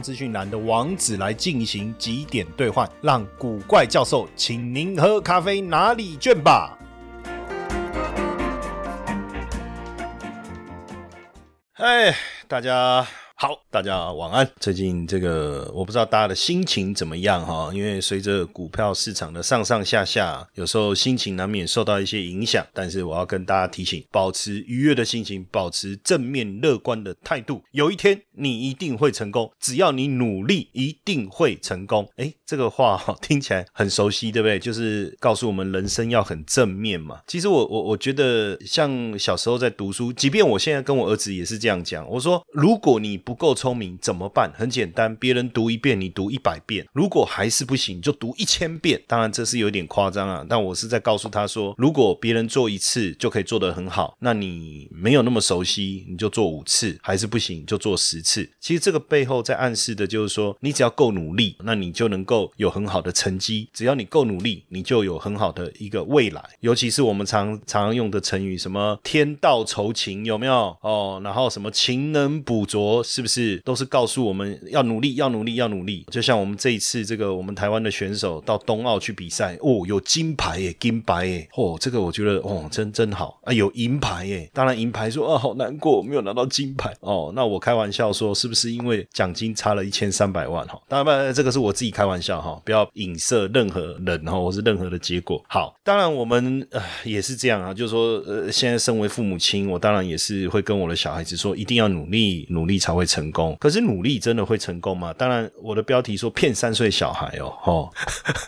资讯栏的网址来进行几点兑换，让古怪教授请您喝咖啡拿礼券吧。哎，大家好，大家晚安。最近这个我不知道大家的心情怎么样哈，因为随着股票市场的上上下下，有时候心情难免受到一些影响。但是我要跟大家提醒，保持愉悦的心情，保持正面乐观的态度。有一天你一定会成功，只要你努力，一定会成功。哎，这个话哈听起来很熟悉，对不对？就是告诉我们人生要很正面嘛。其实我我我觉得，像小时候在读书，即便我现在跟我儿子也是这样讲，我说如果你不够聪明怎么办？很简单，别人读一遍，你读一百遍，如果还是不行，就读一千遍。当然这是有点夸张啊，但我是在告诉他说，如果别人做一次就可以做得很好，那你没有那么熟悉，你就做五次，还是不行就做十次。其实这个背后在暗示的就是说，你只要够努力，那你就能够有很好的成绩。只要你够努力，你就有很好的一个未来。尤其是我们常常用的成语，什么天道酬勤，有没有？哦，然后什么勤能补拙，是是不是都是告诉我们要努力，要努力，要努力？就像我们这一次这个我们台湾的选手到冬奥去比赛，哦，有金牌耶，金牌耶，哦，这个我觉得哦，真真好啊，有银牌耶。当然银牌说啊，好难过，没有拿到金牌哦。那我开玩笑说，是不是因为奖金差了一千三百万哈？当然，这个是我自己开玩笑哈，不要影射任何人哈，或是任何的结果。好，当然我们呃也是这样啊，就是说呃，现在身为父母亲，我当然也是会跟我的小孩子说，一定要努力，努力才会成功。可是努力真的会成功吗？当然，我的标题说骗三岁小孩哦，吼。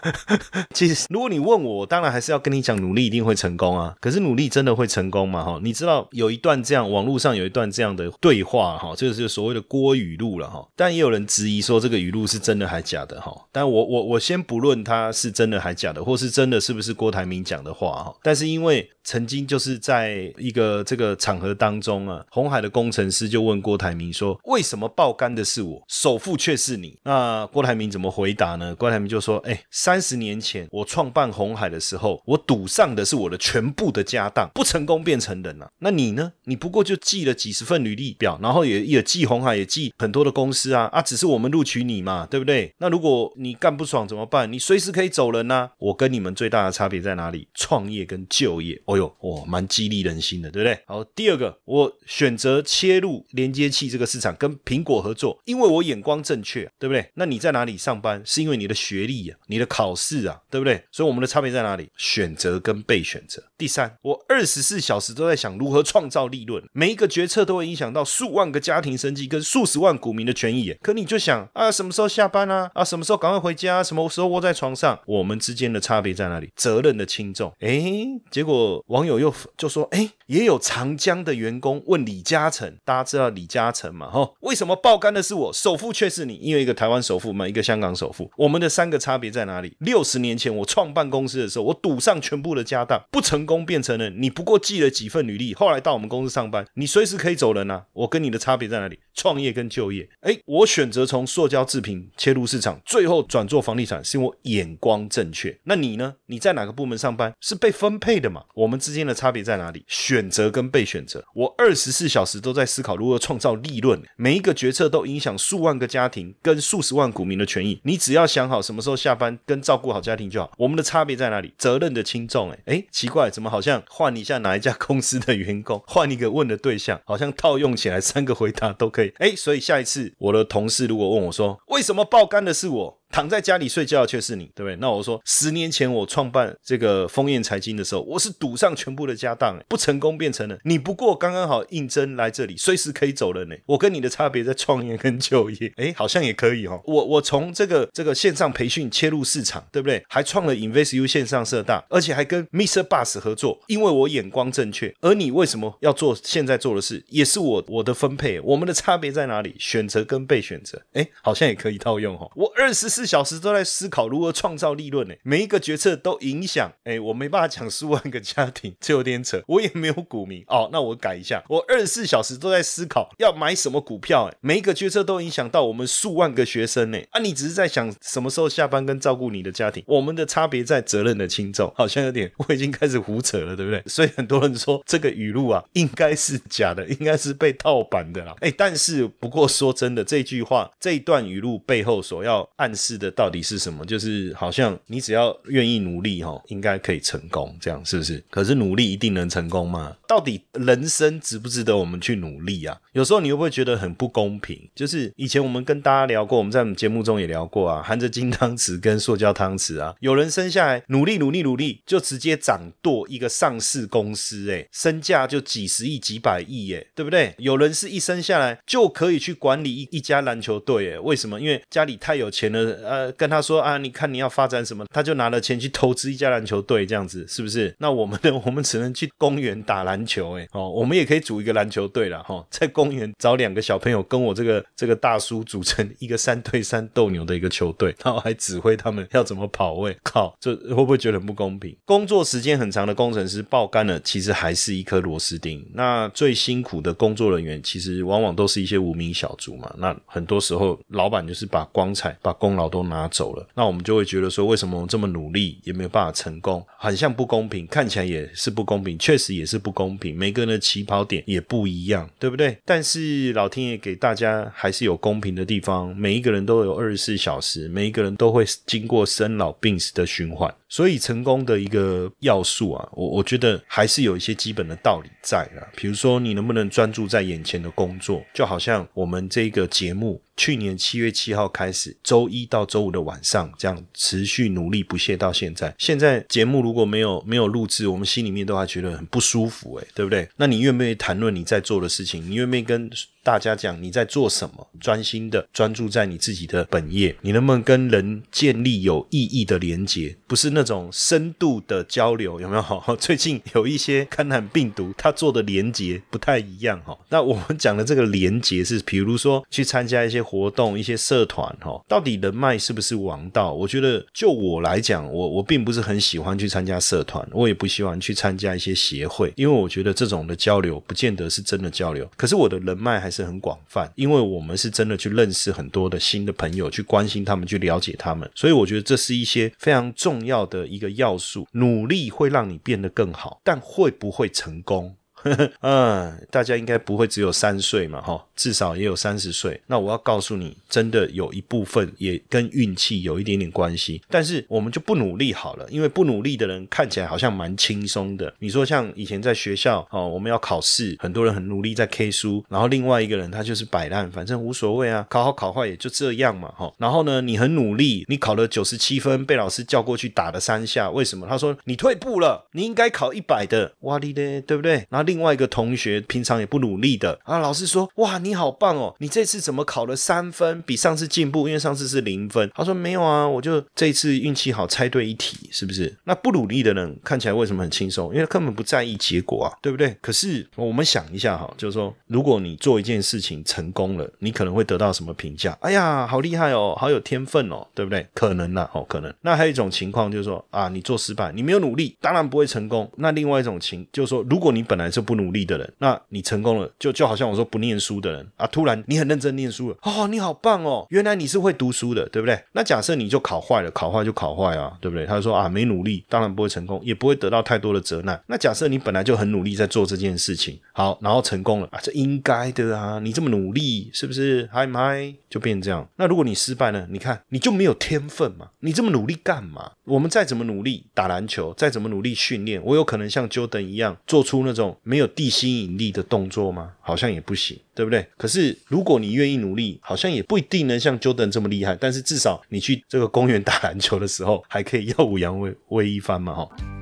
其实如果你问我，当然还是要跟你讲，努力一定会成功啊。可是努力真的会成功吗？哈，你知道有一段这样，网络上有一段这样的对话哈，这个是所谓的郭语录了哈。但也有人质疑说这个语录是真的还假的哈。但我我我先不论它是真的还假的，或是真的是不是郭台铭讲的话哈。但是因为曾经就是在一个这个场合当中啊，红海的工程师就问郭台铭说：“为什么爆肝的是我，首富却是你？”那郭台铭怎么回答呢？郭台铭就说：“哎，三十年前我创办红海的时候，我赌上的是我的全部的家当，不成功变成人了。那你呢？你不过就寄了几十份履历表，然后也也寄红海，也寄很多的公司啊啊，只是我们录取你嘛，对不对？那如果你干不爽怎么办？你随时可以走人呐。我跟你们最大的差别在哪里？创业跟就业。”哦呦，哇，蛮激励人心的，对不对？好，第二个，我选择切入连接器这个市场，跟苹果合作，因为我眼光正确，对不对？那你在哪里上班？是因为你的学历啊，你的考试啊，对不对？所以我们的差别在哪里？选择跟被选择。第三，我二十四小时都在想如何创造利润，每一个决策都会影响到数万个家庭生计跟数十万股民的权益。可你就想啊，什么时候下班啊？啊，什么时候赶快回家？什么时候窝在床上？我们之间的差别在哪里？责任的轻重。哎，结果。网友又就说：“哎，也有长江的员工问李嘉诚，大家知道李嘉诚嘛？哈，为什么爆肝的是我，首富却是你？因为一个台湾首富嘛，一个香港首富，我们的三个差别在哪里？六十年前我创办公司的时候，我赌上全部的家当，不成功工变成了你不过寄了几份履历，后来到我们公司上班，你随时可以走人啊！我跟你的差别在哪里？创业跟就业。哎，我选择从塑胶制品切入市场，最后转做房地产，是因为我眼光正确。那你呢？你在哪个部门上班？是被分配的嘛？我们之间的差别在哪里？选择跟被选择。我二十四小时都在思考如何创造利润，每一个决策都影响数万个家庭跟数十万股民的权益。你只要想好什么时候下班，跟照顾好家庭就好。我们的差别在哪里？责任的轻重。哎哎，奇怪，怎好像换一下哪一家公司的员工，换一个问的对象，好像套用起来三个回答都可以。哎，所以下一次我的同事如果问我说，为什么爆肝的是我？躺在家里睡觉的却是你，对不对？那我说，十年前我创办这个丰燕财经的时候，我是赌上全部的家当，不成功变成了你。不过刚刚好应征来这里，随时可以走人呢。我跟你的差别在创业跟就业，哎，好像也可以哦。我我从这个这个线上培训切入市场，对不对？还创了 InvestU 线上社大，而且还跟 Mr. Bus 合作，因为我眼光正确。而你为什么要做现在做的事，也是我我的分配。我们的差别在哪里？选择跟被选择，哎，好像也可以套用哈。我二十四四小时都在思考如何创造利润呢，每一个决策都影响。哎，我没办法讲数万个家庭，这有点扯。我也没有股民哦，那我改一下，我二十四小时都在思考要买什么股票。哎，每一个决策都影响到我们数万个学生呢。啊，你只是在想什么时候下班跟照顾你的家庭。我们的差别在责任的轻重，好像有点，我已经开始胡扯了，对不对？所以很多人说这个语录啊，应该是假的，应该是被盗版的啦。哎，但是不过说真的，这句话这一段语录背后所要暗示的到底是什么？就是好像你只要愿意努力哈，应该可以成功，这样是不是？可是努力一定能成功吗？到底人生值不值得我们去努力啊？有时候你会不会觉得很不公平？就是以前我们跟大家聊过，我们在我们节目中也聊过啊，含着金汤匙跟塑胶汤匙啊，有人生下来努力努力努力，就直接掌舵一个上市公司，哎，身价就几十亿几百亿，哎，对不对？有人是一生下来就可以去管理一一家篮球队，哎，为什么？因为家里太有钱了，呃，跟他说啊，你看你要发展什么，他就拿了钱去投资一家篮球队，这样子是不是？那我们呢？我们只能去公园打篮球，哎，哦，我们也可以组一个篮球队了，哈，在公园找两个小朋友跟我这个这个大叔组成一个三对三斗牛的一个球队，然后还指挥他们要怎么跑位，靠，这会不会觉得很不公平？工作时间很长的工程师爆肝了，其实还是一颗螺丝钉。那最辛苦的工作人员，其实往往都是一些无名小卒嘛。那很多时候，老板就是把光彩、把功劳都拿走了。那我们就会觉得说，为什么我这么努力也没有办法成功？很像不公平，看起来也是不公平，确实也是不公平。每个人的起跑点也不一样，对不对？但是老天爷给大家还是有公平的地方，每一个人都有二十四小时，每一个人都会经过生老病死的循环。所以成功的一个要素啊，我我觉得还是有一些基本的道理在的。比如说，你能不能专注在眼前的工作？就好像我们这个节目，去年七月七号开始，周一到周五的晚上，这样持续努力不懈到现在。现在节目如果没有没有录制，我们心里面都还觉得很不舒服，诶，对不对？那你愿不愿意谈论你在做的事情？你愿不愿意跟大家讲你在做什么？专心的专注在你自己的本业，你能不能跟人建立有意义的连接？不是那种深度的交流，有没有？最近有一些感染病毒，它做的连接不太一样哈。那我们讲的这个连接是，比如说去参加一些活动、一些社团哈，到底人脉是不是王道？我觉得就我来讲，我我并不是很喜欢去参加社团，我也不喜欢去参加一些协会，因为我觉得这种的交流不见得是真的交流。可是我的人脉还是很广泛，因为我们是真的去认识很多的新的朋友，去关心他们，去了解他们，所以我觉得这是一些非常重要的一个要素。努力会让你变得更好，但会不会成功？嗯，大家应该不会只有三岁嘛，哈，至少也有三十岁。那我要告诉你，真的有一部分也跟运气有一点点关系。但是我们就不努力好了，因为不努力的人看起来好像蛮轻松的。你说像以前在学校哦，我们要考试，很多人很努力在 K 书，然后另外一个人他就是摆烂，反正无所谓啊，考好考坏也就这样嘛，哈。然后呢，你很努力，你考了九十七分，被老师叫过去打了三下，为什么？他说你退步了，你应该考一百的，哇哩嘞，对不对？然后另外一个同学平常也不努力的啊，老师说哇你好棒哦，你这次怎么考了三分，比上次进步？因为上次是零分。他说没有啊，我就这次运气好，猜对一题，是不是？那不努力的人看起来为什么很轻松？因为根本不在意结果啊，对不对？可是我们想一下哈，就是说，如果你做一件事情成功了，你可能会得到什么评价？哎呀，好厉害哦，好有天分哦，对不对？可能呐，哦，可能。那还有一种情况就是说啊，你做失败，你没有努力，当然不会成功。那另外一种情就是说，如果你本来是不努力。的人，那你成功了，就就好像我说不念书的人啊，突然你很认真念书了，哦，你好棒哦，原来你是会读书的，对不对？那假设你就考坏了，考坏就考坏啊，对不对？他说啊，没努力，当然不会成功，也不会得到太多的责难。那假设你本来就很努力在做这件事情，好，然后成功了啊，这应该的啊，你这么努力，是不是？嗨嗨，就变这样。那如果你失败了，你看你就没有天分嘛，你这么努力干嘛？我们再怎么努力打篮球，再怎么努力训练，我有可能像 Jordan 一样做出那种没有地心引力的动作吗？好像也不行，对不对？可是如果你愿意努力，好像也不一定能像 Jordan 这么厉害。但是至少你去这个公园打篮球的时候，还可以耀武扬威威一番嘛，哈。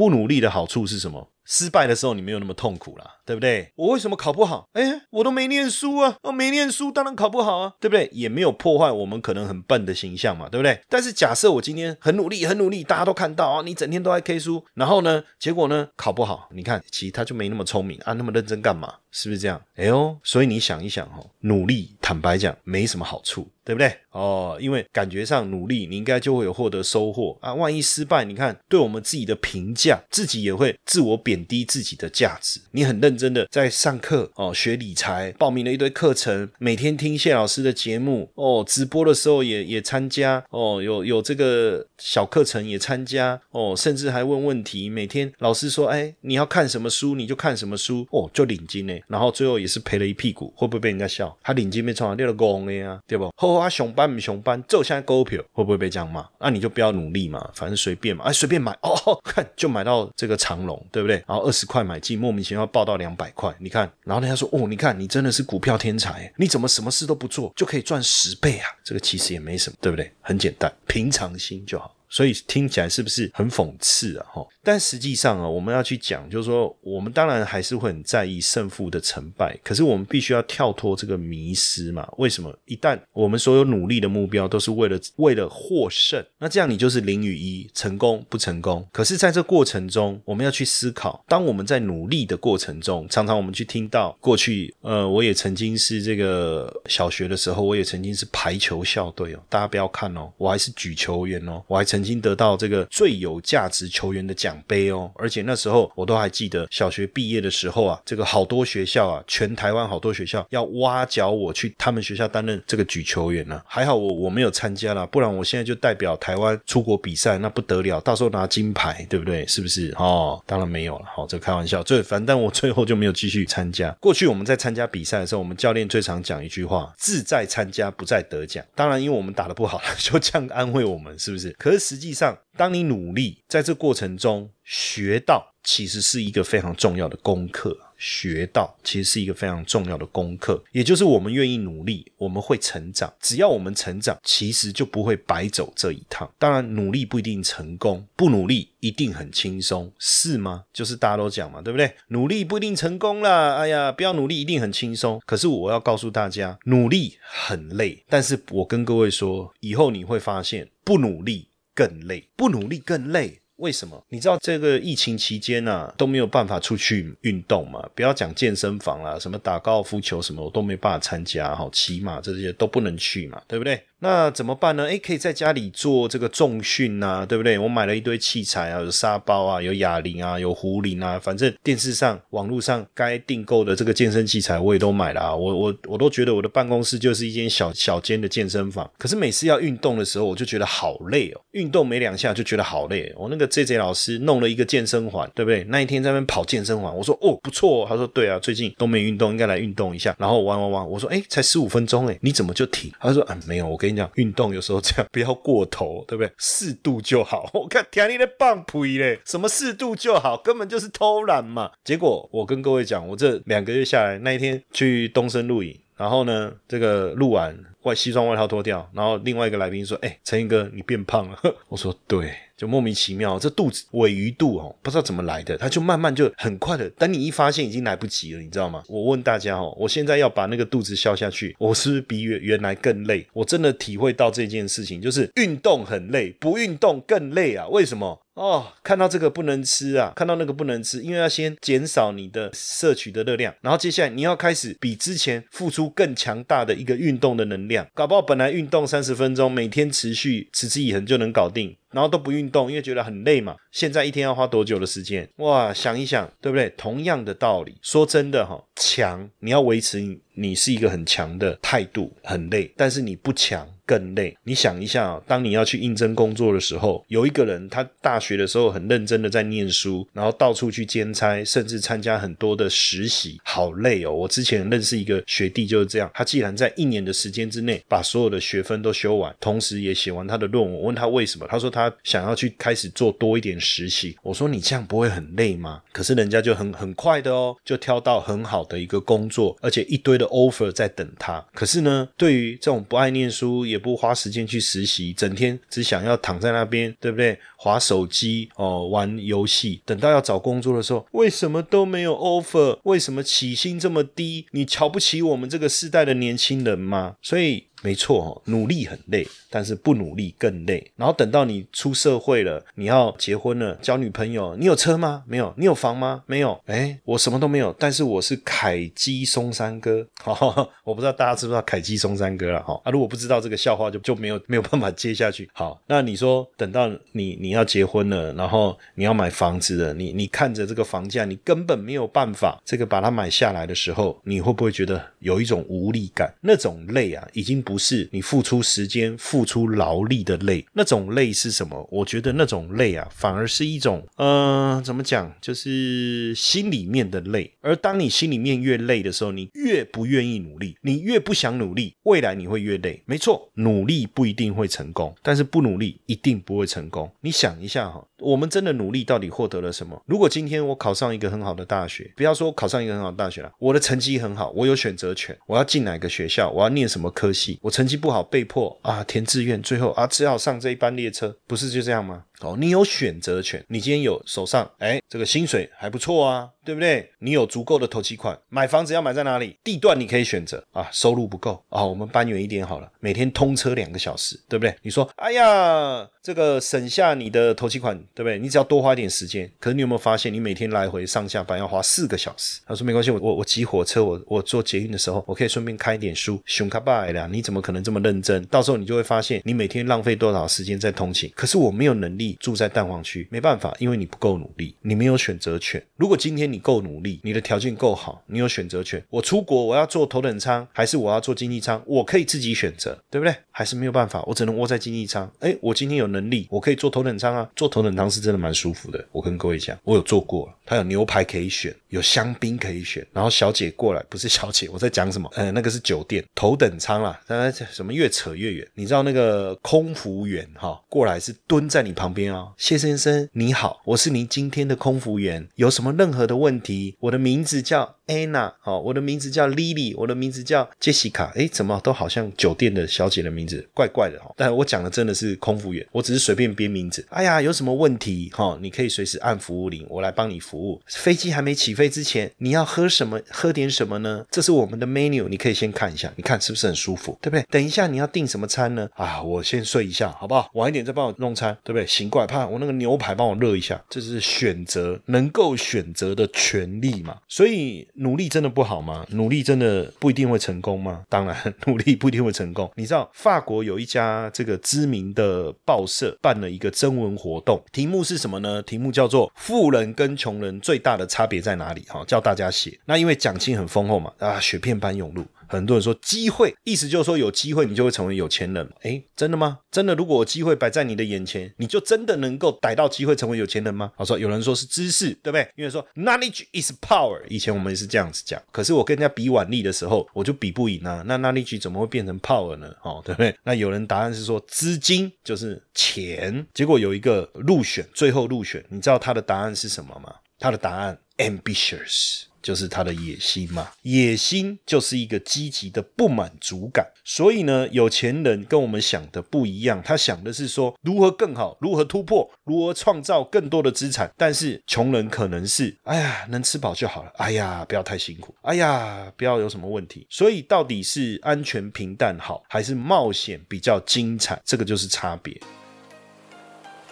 不努力的好处是什么？失败的时候你没有那么痛苦啦。对不对？我为什么考不好？哎，我都没念书啊！我没念书，当然考不好啊，对不对？也没有破坏我们可能很笨的形象嘛，对不对？但是假设我今天很努力，很努力，大家都看到啊，你整天都在 K 书，然后呢，结果呢，考不好。你看，其实他就没那么聪明啊，那么认真干嘛？是不是这样？哎呦，所以你想一想哦，努力，坦白讲，没什么好处，对不对？哦，因为感觉上努力，你应该就会有获得收获啊。万一失败，你看，对我们自己的评价，自己也会自我贬低自己的价值。你很认真的在上。课哦，学理财，报名了一堆课程，每天听谢老师的节目哦，直播的时候也也参加哦，有有这个小课程也参加哦，甚至还问问题。每天老师说，哎，你要看什么书你就看什么书哦，就领金呢。然后最后也是赔了一屁股，会不会被人家笑？他领金没创，掉了工的呀，对不？后啊熊班不熊班，就现在股票会不会被这样骂？那你就不要努力嘛，反正随便嘛，哎，随便买哦，看就买到这个长龙，对不对？然后二十块买进，莫名其妙报到两百块，你看。然后人家说：“哦，你看你真的是股票天才，你怎么什么事都不做就可以赚十倍啊？这个其实也没什么，对不对？很简单，平常心就好。”所以听起来是不是很讽刺啊？哈，但实际上啊，我们要去讲，就是说，我们当然还是会很在意胜负的成败，可是我们必须要跳脱这个迷失嘛？为什么？一旦我们所有努力的目标都是为了为了获胜，那这样你就是零与一，成功不成功？可是在这过程中，我们要去思考，当我们在努力的过程中，常常我们去听到过去，呃，我也曾经是这个小学的时候，我也曾经是排球校队哦，大家不要看哦，我还是举球员哦，我还曾。经得到这个最有价值球员的奖奖杯哦，而且那时候我都还记得，小学毕业的时候啊，这个好多学校啊，全台湾好多学校要挖角我去他们学校担任这个举球员呢。还好我我没有参加了，不然我现在就代表台湾出国比赛，那不得了，到时候拿金牌，对不对？是不是？哦，当然没有了，好，这开玩笑。最反正我最后就没有继续参加。过去我们在参加比赛的时候，我们教练最常讲一句话：志在参加，不在得奖。当然，因为我们打的不好，就这样安慰我们，是不是？可是。实际上，当你努力在这过程中学到，其实是一个非常重要的功课。学到其实是一个非常重要的功课，也就是我们愿意努力，我们会成长。只要我们成长，其实就不会白走这一趟。当然，努力不一定成功，不努力一定很轻松，是吗？就是大家都讲嘛，对不对？努力不一定成功啦，哎呀，不要努力一定很轻松。可是我要告诉大家，努力很累。但是我跟各位说，以后你会发现，不努力。更累，不努力更累。为什么？你知道这个疫情期间呢都没有办法出去运动嘛？不要讲健身房啦，什么打高尔夫球什么，我都没办法参加。好，骑马这些都不能去嘛，对不对？那怎么办呢？诶，可以在家里做这个重训呐，对不对？我买了一堆器材啊，有沙包啊，有哑铃啊，有壶铃啊，反正电视上、网络上该订购的这个健身器材我也都买了啊。我我我都觉得我的办公室就是一间小小间的健身房。可是每次要运动的时候，我就觉得好累哦，运动没两下就觉得好累。我那个 J J 老师弄了一个健身环，对不对？那一天在那边跑健身环，我说哦不错。他说对啊，最近都没运动，应该来运动一下。然后玩玩玩，我说诶，才十五分钟诶，你怎么就停？他说啊没有，我给跟你讲运动有时候这样不要过头，对不对？适度就好。我看田里的棒皮嘞，什么适度就好，根本就是偷懒嘛。结果我跟各位讲，我这两个月下来，那一天去东升录影，然后呢，这个录完外西装外套脱掉，然后另外一个来宾说：“哎，陈毅哥，你变胖了。” 我说：“对。”就莫名其妙，这肚子尾鱼肚哦，不知道怎么来的，它就慢慢就很快的，等你一发现已经来不及了，你知道吗？我问大家哦，我现在要把那个肚子消下去，我是不是比原原来更累？我真的体会到这件事情，就是运动很累，不运动更累啊？为什么？哦，看到这个不能吃啊，看到那个不能吃，因为要先减少你的摄取的热量，然后接下来你要开始比之前付出更强大的一个运动的能量，搞不好本来运动三十分钟，每天持续持之以恒就能搞定，然后都不运动，因为觉得很累嘛。现在一天要花多久的时间？哇，想一想，对不对？同样的道理，说真的哈，强你要维持你是一个很强的态度，很累，但是你不强。更累。你想一下，当你要去应征工作的时候，有一个人他大学的时候很认真的在念书，然后到处去兼差，甚至参加很多的实习，好累哦。我之前认识一个学弟就是这样，他既然在一年的时间之内把所有的学分都修完，同时也写完他的论文。我问他为什么，他说他想要去开始做多一点实习。我说你这样不会很累吗？可是人家就很很快的哦，就挑到很好的一个工作，而且一堆的 offer 在等他。可是呢，对于这种不爱念书也不花时间去实习，整天只想要躺在那边，对不对？划手机哦，玩游戏。等到要找工作的时候，为什么都没有 offer？为什么起薪这么低？你瞧不起我们这个世代的年轻人吗？所以。没错，努力很累，但是不努力更累。然后等到你出社会了，你要结婚了，交女朋友，你有车吗？没有。你有房吗？没有。哎，我什么都没有，但是我是凯基松山哥。哈，我不知道大家知不知道凯基松山哥了哈。啊，如果不知道这个笑话，就就没有 没有办法接下去。好，那你说等到你你要结婚了，然后你要买房子了，你你看着这个房价，你根本没有办法这个把它买下来的时候，你会不会觉得有一种无力感？那种累啊，已经。不是你付出时间、付出劳力的累，那种累是什么？我觉得那种累啊，反而是一种，呃，怎么讲？就是心里面的累。而当你心里面越累的时候，你越不愿意努力，你越不想努力，未来你会越累。没错，努力不一定会成功，但是不努力一定不会成功。你想一下哈。我们真的努力到底获得了什么？如果今天我考上一个很好的大学，不要说考上一个很好的大学了，我的成绩很好，我有选择权，我要进哪个学校，我要念什么科系，我成绩不好，被迫啊填志愿，最后啊只好上这一班列车，不是就这样吗？哦，你有选择权，你今天有手上，哎，这个薪水还不错啊，对不对？你有足够的投期款，买房子要买在哪里？地段你可以选择啊，收入不够啊，我们搬远一点好了，每天通车两个小时，对不对？你说，哎呀，这个省下你的投期款，对不对？你只要多花一点时间。可是你有没有发现，你每天来回上下班要花四个小时？他说没关系，我我我挤火车，我我坐捷运的时候，我可以顺便开一点书。熊卡拜了，你怎么可能这么认真？到时候你就会发现，你每天浪费多少时间在通勤。可是我没有能力住在蛋黄区。没办法，因为你不够努力，你没有选择权。如果今天你够努力，你的条件够好，你有选择权。我出国，我要坐头等舱还是我要坐经济舱，我可以自己选择，对不对？还是没有办法，我只能窝在经济舱。哎，我今天有能力，我可以坐头等舱啊，坐头等舱是真的蛮舒服的。我跟各位讲，我有坐过，它有牛排可以选，有香槟可以选，然后小姐过来，不是小姐，我在讲什么？呃，那个是酒店头等舱啦。当然，什么越扯越远。你知道那个空服员哈过来是蹲在你旁边啊，谢先生你好，我是您今天的空服员，有什么任何的问题？我的名字叫 Anna，好，我的名字叫 Lily，我的名字叫 Jessica，哎，怎么都好像酒店的小姐的名字，怪怪的哈。但我讲的真的是空服员，我只是随便编名字。哎呀，有什么问题哈？你可以随时按服务铃，我来帮你服务。飞机还没起飞之前，你要喝什么？喝点什么呢？这是我们的 menu，你可以先看一下，你看是不是很舒服，对不对？等一下你要订什么餐呢？啊，我先睡一下，好不好？晚一点再帮我弄餐，对不对？行，怪，怕我那个牛排帮我。热一下，这是选择能够选择的权利嘛？所以努力真的不好吗？努力真的不一定会成功吗？当然，努力不一定会成功。你知道法国有一家这个知名的报社办了一个征文活动，题目是什么呢？题目叫做“富人跟穷人最大的差别在哪里？”哈，叫大家写。那因为奖金很丰厚嘛，啊，雪片般涌入。很多人说机会，意思就是说有机会你就会成为有钱人。哎，真的吗？真的，如果机会摆在你的眼前，你就真的能够逮到机会成为有钱人吗？好说，有人说是知识，对不对？因为说 knowledge is power，以前我们也是这样子讲。可是我跟人家比腕力的时候，我就比不赢啊。那 knowledge 怎么会变成 power 呢？哦，对不对？那有人答案是说资金就是钱。结果有一个入选，最后入选，你知道他的答案是什么吗？他的答案 ambitious。就是他的野心嘛。野心就是一个积极的不满足感。所以呢，有钱人跟我们想的不一样，他想的是说如何更好，如何突破，如何创造更多的资产。但是穷人可能是，哎呀，能吃饱就好了。哎呀，不要太辛苦。哎呀，不要有什么问题。所以到底是安全平淡好，还是冒险比较精彩？这个就是差别。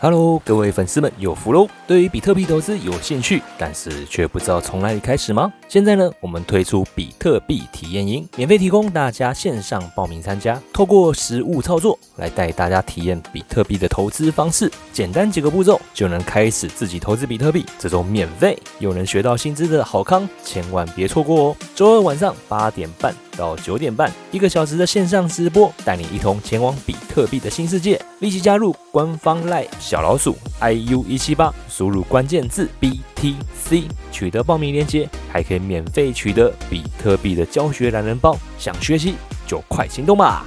Hello，各位粉丝们有福喽！对于比特币投资有兴趣，但是却不知道从哪里开始吗？现在呢，我们推出比特币体验营，免费提供大家线上报名参加，透过实物操作来带大家体验比特币的投资方式，简单几个步骤就能开始自己投资比特币，这种免费又能学到薪资的好康，千万别错过哦！周二晚上八点半到九点半，一个小时的线上直播，带你一同前往比特币的新世界，立即加入官方 Line。小老鼠 iu 一七八，输入关键字 BTC，取得报名链接，还可以免费取得比特币的教学懒人包。想学习就快行动吧！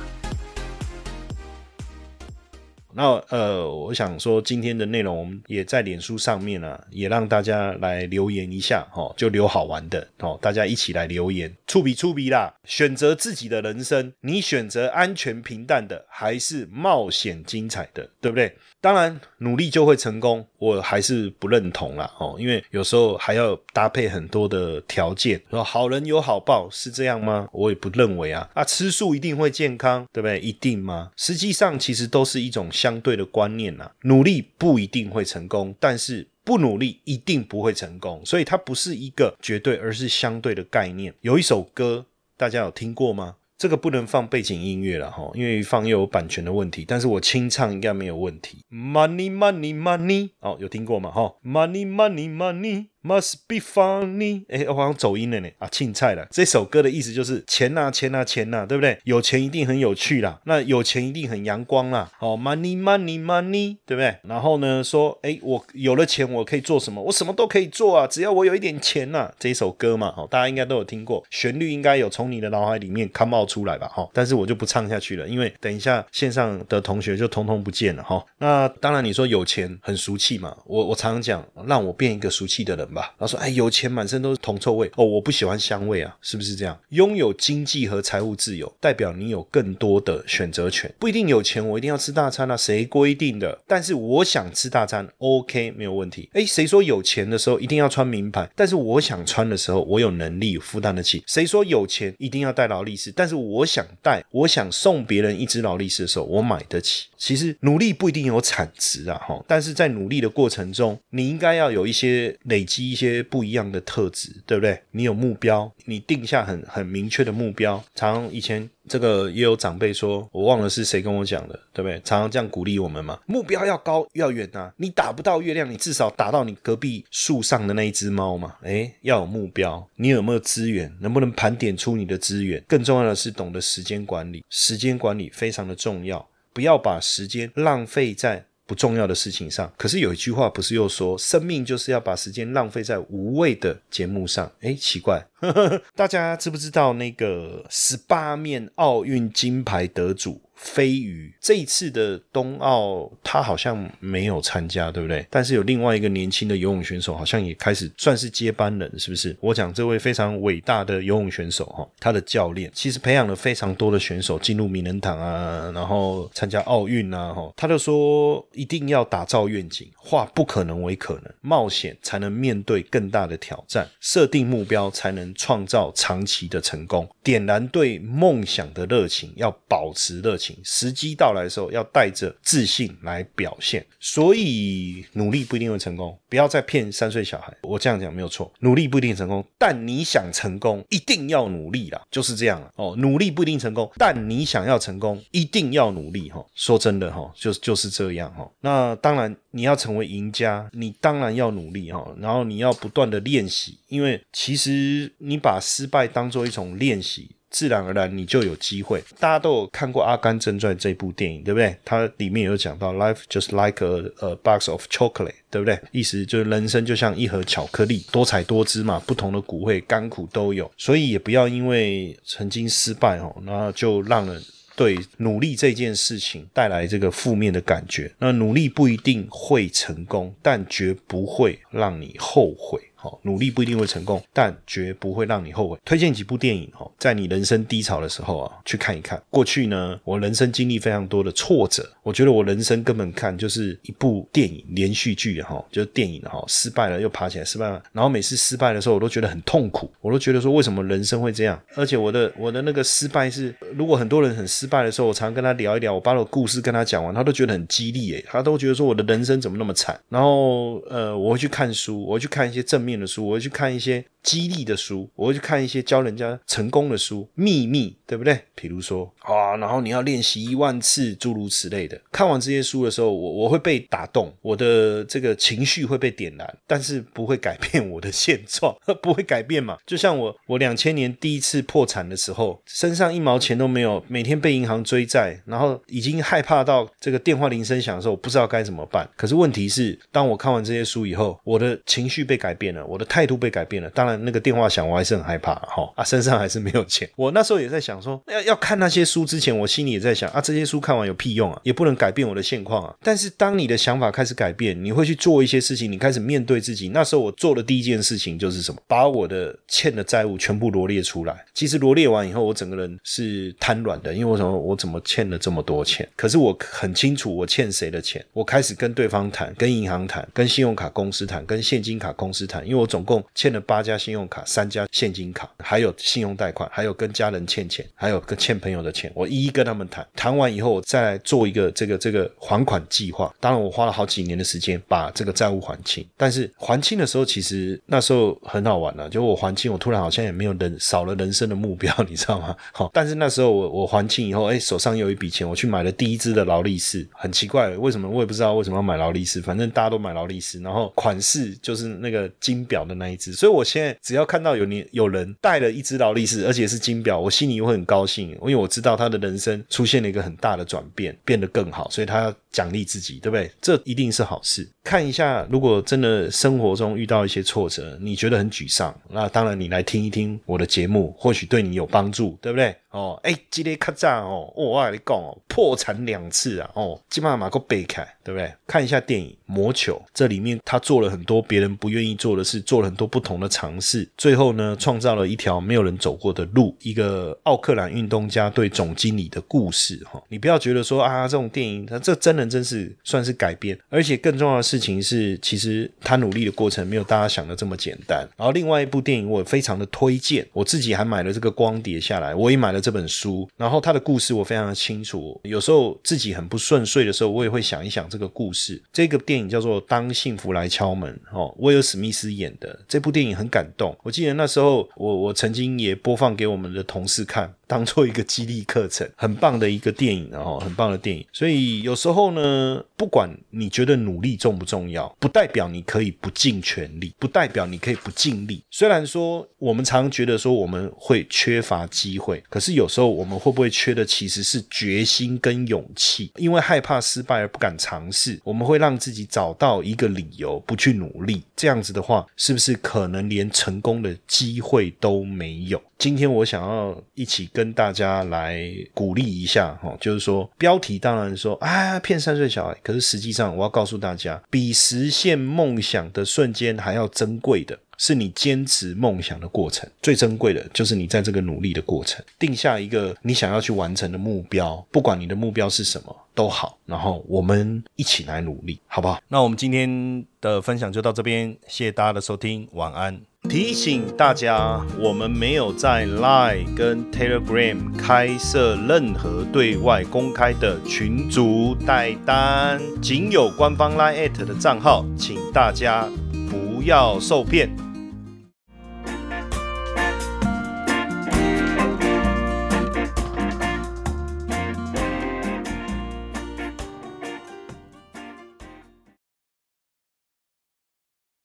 那呃，我想说今天的内容也在脸书上面啊，也让大家来留言一下哦，就留好玩的哦，大家一起来留言，触笔触笔啦，选择自己的人生，你选择安全平淡的，还是冒险精彩的，对不对？当然，努力就会成功，我还是不认同啦哦，因为有时候还要搭配很多的条件，说好人有好报是这样吗？我也不认为啊，啊，吃素一定会健康，对不对？一定吗？实际上，其实都是一种相对的观念呐。努力不一定会成功，但是不努力一定不会成功，所以它不是一个绝对，而是相对的概念。有一首歌，大家有听过吗？这个不能放背景音乐了哈，因为放又有版权的问题。但是我清唱应该没有问题。Money, money, money，哦，有听过吗？哈，Money, money, money。Must be funny，哎，我好像走音了呢啊，青菜了。这首歌的意思就是钱呐，钱呐，钱呐，对不对？有钱一定很有趣啦，那有钱一定很阳光啦。哦，money money money，对不对？然后呢，说，哎，我有了钱，我可以做什么？我什么都可以做啊，只要我有一点钱呐。这一首歌嘛，哦，大家应该都有听过，旋律应该有从你的脑海里面 come out 出来吧？哈，但是我就不唱下去了，因为等一下线上的同学就通通不见了哈。那当然你说有钱很俗气嘛，我我常常讲，让我变一个俗气的人。吧，他说：“哎，有钱满身都是铜臭味哦，我不喜欢香味啊，是不是这样？拥有经济和财务自由，代表你有更多的选择权，不一定有钱，我一定要吃大餐啊，谁规定的？但是我想吃大餐，OK，没有问题。哎，谁说有钱的时候一定要穿名牌？但是我想穿的时候，我有能力负担得起。谁说有钱一定要戴劳力士？但是我想戴，我想送别人一只劳力士的时候，我买得起。其实努力不一定有产值啊，哈，但是在努力的过程中，你应该要有一些累积。”一些不一样的特质，对不对？你有目标，你定下很很明确的目标。常以前这个也有长辈说，我忘了是谁跟我讲的，对不对？常常这样鼓励我们嘛。目标要高要远啊！你打不到月亮，你至少打到你隔壁树上的那一只猫嘛。诶，要有目标，你有没有资源？能不能盘点出你的资源？更重要的是懂得时间管理，时间管理非常的重要，不要把时间浪费在。不重要的事情上，可是有一句话不是又说，生命就是要把时间浪费在无谓的节目上？哎，奇怪，大家知不知道那个十八面奥运金牌得主？飞鱼这一次的冬奥，他好像没有参加，对不对？但是有另外一个年轻的游泳选手，好像也开始算是接班人，是不是？我讲这位非常伟大的游泳选手哈，他的教练其实培养了非常多的选手进入名人堂啊，然后参加奥运啊，哈，他就说一定要打造愿景，化不可能为可能，冒险才能面对更大的挑战，设定目标才能创造长期的成功，点燃对梦想的热情，要保持热情。时机到来的时候，要带着自信来表现。所以努力不一定会成功，不要再骗三岁小孩。我这样讲没有错，努力不一定成功，但你想成功，一定要努力啦，就是这样了。哦，努力不一定成功，但你想要成功，一定要努力哈。说真的哈，就就是这样哈。那当然，你要成为赢家，你当然要努力哈。然后你要不断的练习，因为其实你把失败当做一种练习。自然而然，你就有机会。大家都有看过《阿甘正传》这部电影，对不对？它里面有讲到，life just like a a box of chocolate，对不对？意思就是人生就像一盒巧克力，多彩多姿嘛，不同的苦味，甘苦都有。所以也不要因为曾经失败哦，那就让人对努力这件事情带来这个负面的感觉。那努力不一定会成功，但绝不会让你后悔。好，努力不一定会成功，但绝不会让你后悔。推荐几部电影哦，在你人生低潮的时候啊，去看一看。过去呢，我人生经历非常多的挫折，我觉得我人生根本看就是一部电影连续剧哈，就是电影哈，失败了又爬起来，失败了，然后每次失败的时候，我都觉得很痛苦，我都觉得说为什么人生会这样？而且我的我的那个失败是，如果很多人很失败的时候，我常跟他聊一聊，我把我的故事跟他讲完，他都觉得很激励诶，他都觉得说我的人生怎么那么惨？然后呃，我会去看书，我会去看一些正面的书，我会去看一些。激励的书，我会去看一些教人家成功的书，秘密，对不对？比如说啊，然后你要练习一万次，诸如此类的。看完这些书的时候，我我会被打动，我的这个情绪会被点燃，但是不会改变我的现状，不会改变嘛。就像我，我两千年第一次破产的时候，身上一毛钱都没有，每天被银行追债，然后已经害怕到这个电话铃声响的时候，我不知道该怎么办。可是问题是，当我看完这些书以后，我的情绪被改变了，我的态度被改变了，当然。那个电话响，我还是很害怕哈啊，身上还是没有钱。我那时候也在想说，要要看那些书之前，我心里也在想啊，这些书看完有屁用啊，也不能改变我的现况啊。但是当你的想法开始改变，你会去做一些事情，你开始面对自己。那时候我做的第一件事情就是什么？把我的欠的债务全部罗列出来。其实罗列完以后，我整个人是瘫软的，因为我什么？我怎么欠了这么多钱？可是我很清楚我欠谁的钱。我开始跟对方谈，跟银行谈，跟信用卡公司谈，跟现金卡公司谈，因为我总共欠了八家信用卡、三家现金卡，还有信用贷款，还有跟家人欠钱，还有跟欠朋友的钱，我一一跟他们谈。谈完以后，我再来做一个这个这个还款计划。当然，我花了好几年的时间把这个债务还清。但是还清的时候，其实那时候很好玩了，就我还清，我突然好像也没有人少了人生的目标，你知道吗？好，但是那时候我我还清以后，哎，手上有一笔钱，我去买了第一支的劳力士，很奇怪，为什么我也不知道为什么要买劳力士，反正大家都买劳力士，然后款式就是那个金表的那一只，所以我现在只要看到有你有人带了一只劳力士，而且是金表，我心里会很高兴，因为我知道他的人生出现了一个很大的转变，变得更好，所以他要奖励自己，对不对？这一定是好事。看一下，如果真的生活中遇到一些挫折，你觉得很沮丧，那当然你来听一听我的节目，或许对你有帮助，对不对？哦，哎，今天卡赞哦，我跟你讲哦，破产两次啊，哦，基本上马个背开，对不对？看一下电影《魔球》，这里面他做了很多别人不愿意做的事，做了很多不同的尝试，最后呢，创造了一条没有人走过的路，一个奥克兰运动家对总经理的故事。哈，你不要觉得说啊，这种电影它这真人真是算是改编，而且更重要的事情是，其实他努力的过程没有大家想的这么简单。然后另外一部电影我非常的推荐，我自己还买了这个光碟下来，我也买了。这本书，然后他的故事我非常的清楚。有时候自己很不顺遂的时候，我也会想一想这个故事。这个电影叫做《当幸福来敲门》，哦，威尔史密斯演的这部电影很感动。我记得那时候，我我曾经也播放给我们的同事看。当做一个激励课程，很棒的一个电影，然后很棒的电影。所以有时候呢，不管你觉得努力重不重要，不代表你可以不尽全力，不代表你可以不尽力。虽然说我们常觉得说我们会缺乏机会，可是有时候我们会不会缺的其实是决心跟勇气？因为害怕失败而不敢尝尝试，我们会让自己找到一个理由不去努力。这样子的话，是不是可能连成功的机会都没有？今天我想要一起跟大家来鼓励一下哈，就是说标题当然说啊骗三岁小孩，可是实际上我要告诉大家，比实现梦想的瞬间还要珍贵的是你坚持梦想的过程，最珍贵的就是你在这个努力的过程，定下一个你想要去完成的目标，不管你的目标是什么都好，然后我们一起来努力，好不好？那我们今天的分享就到这边，谢谢大家的收听，晚安。提醒大家，我们没有在 Line 跟 Telegram 开设任何对外公开的群组代单，仅有官方 Line at 的账号，请大家不要受骗。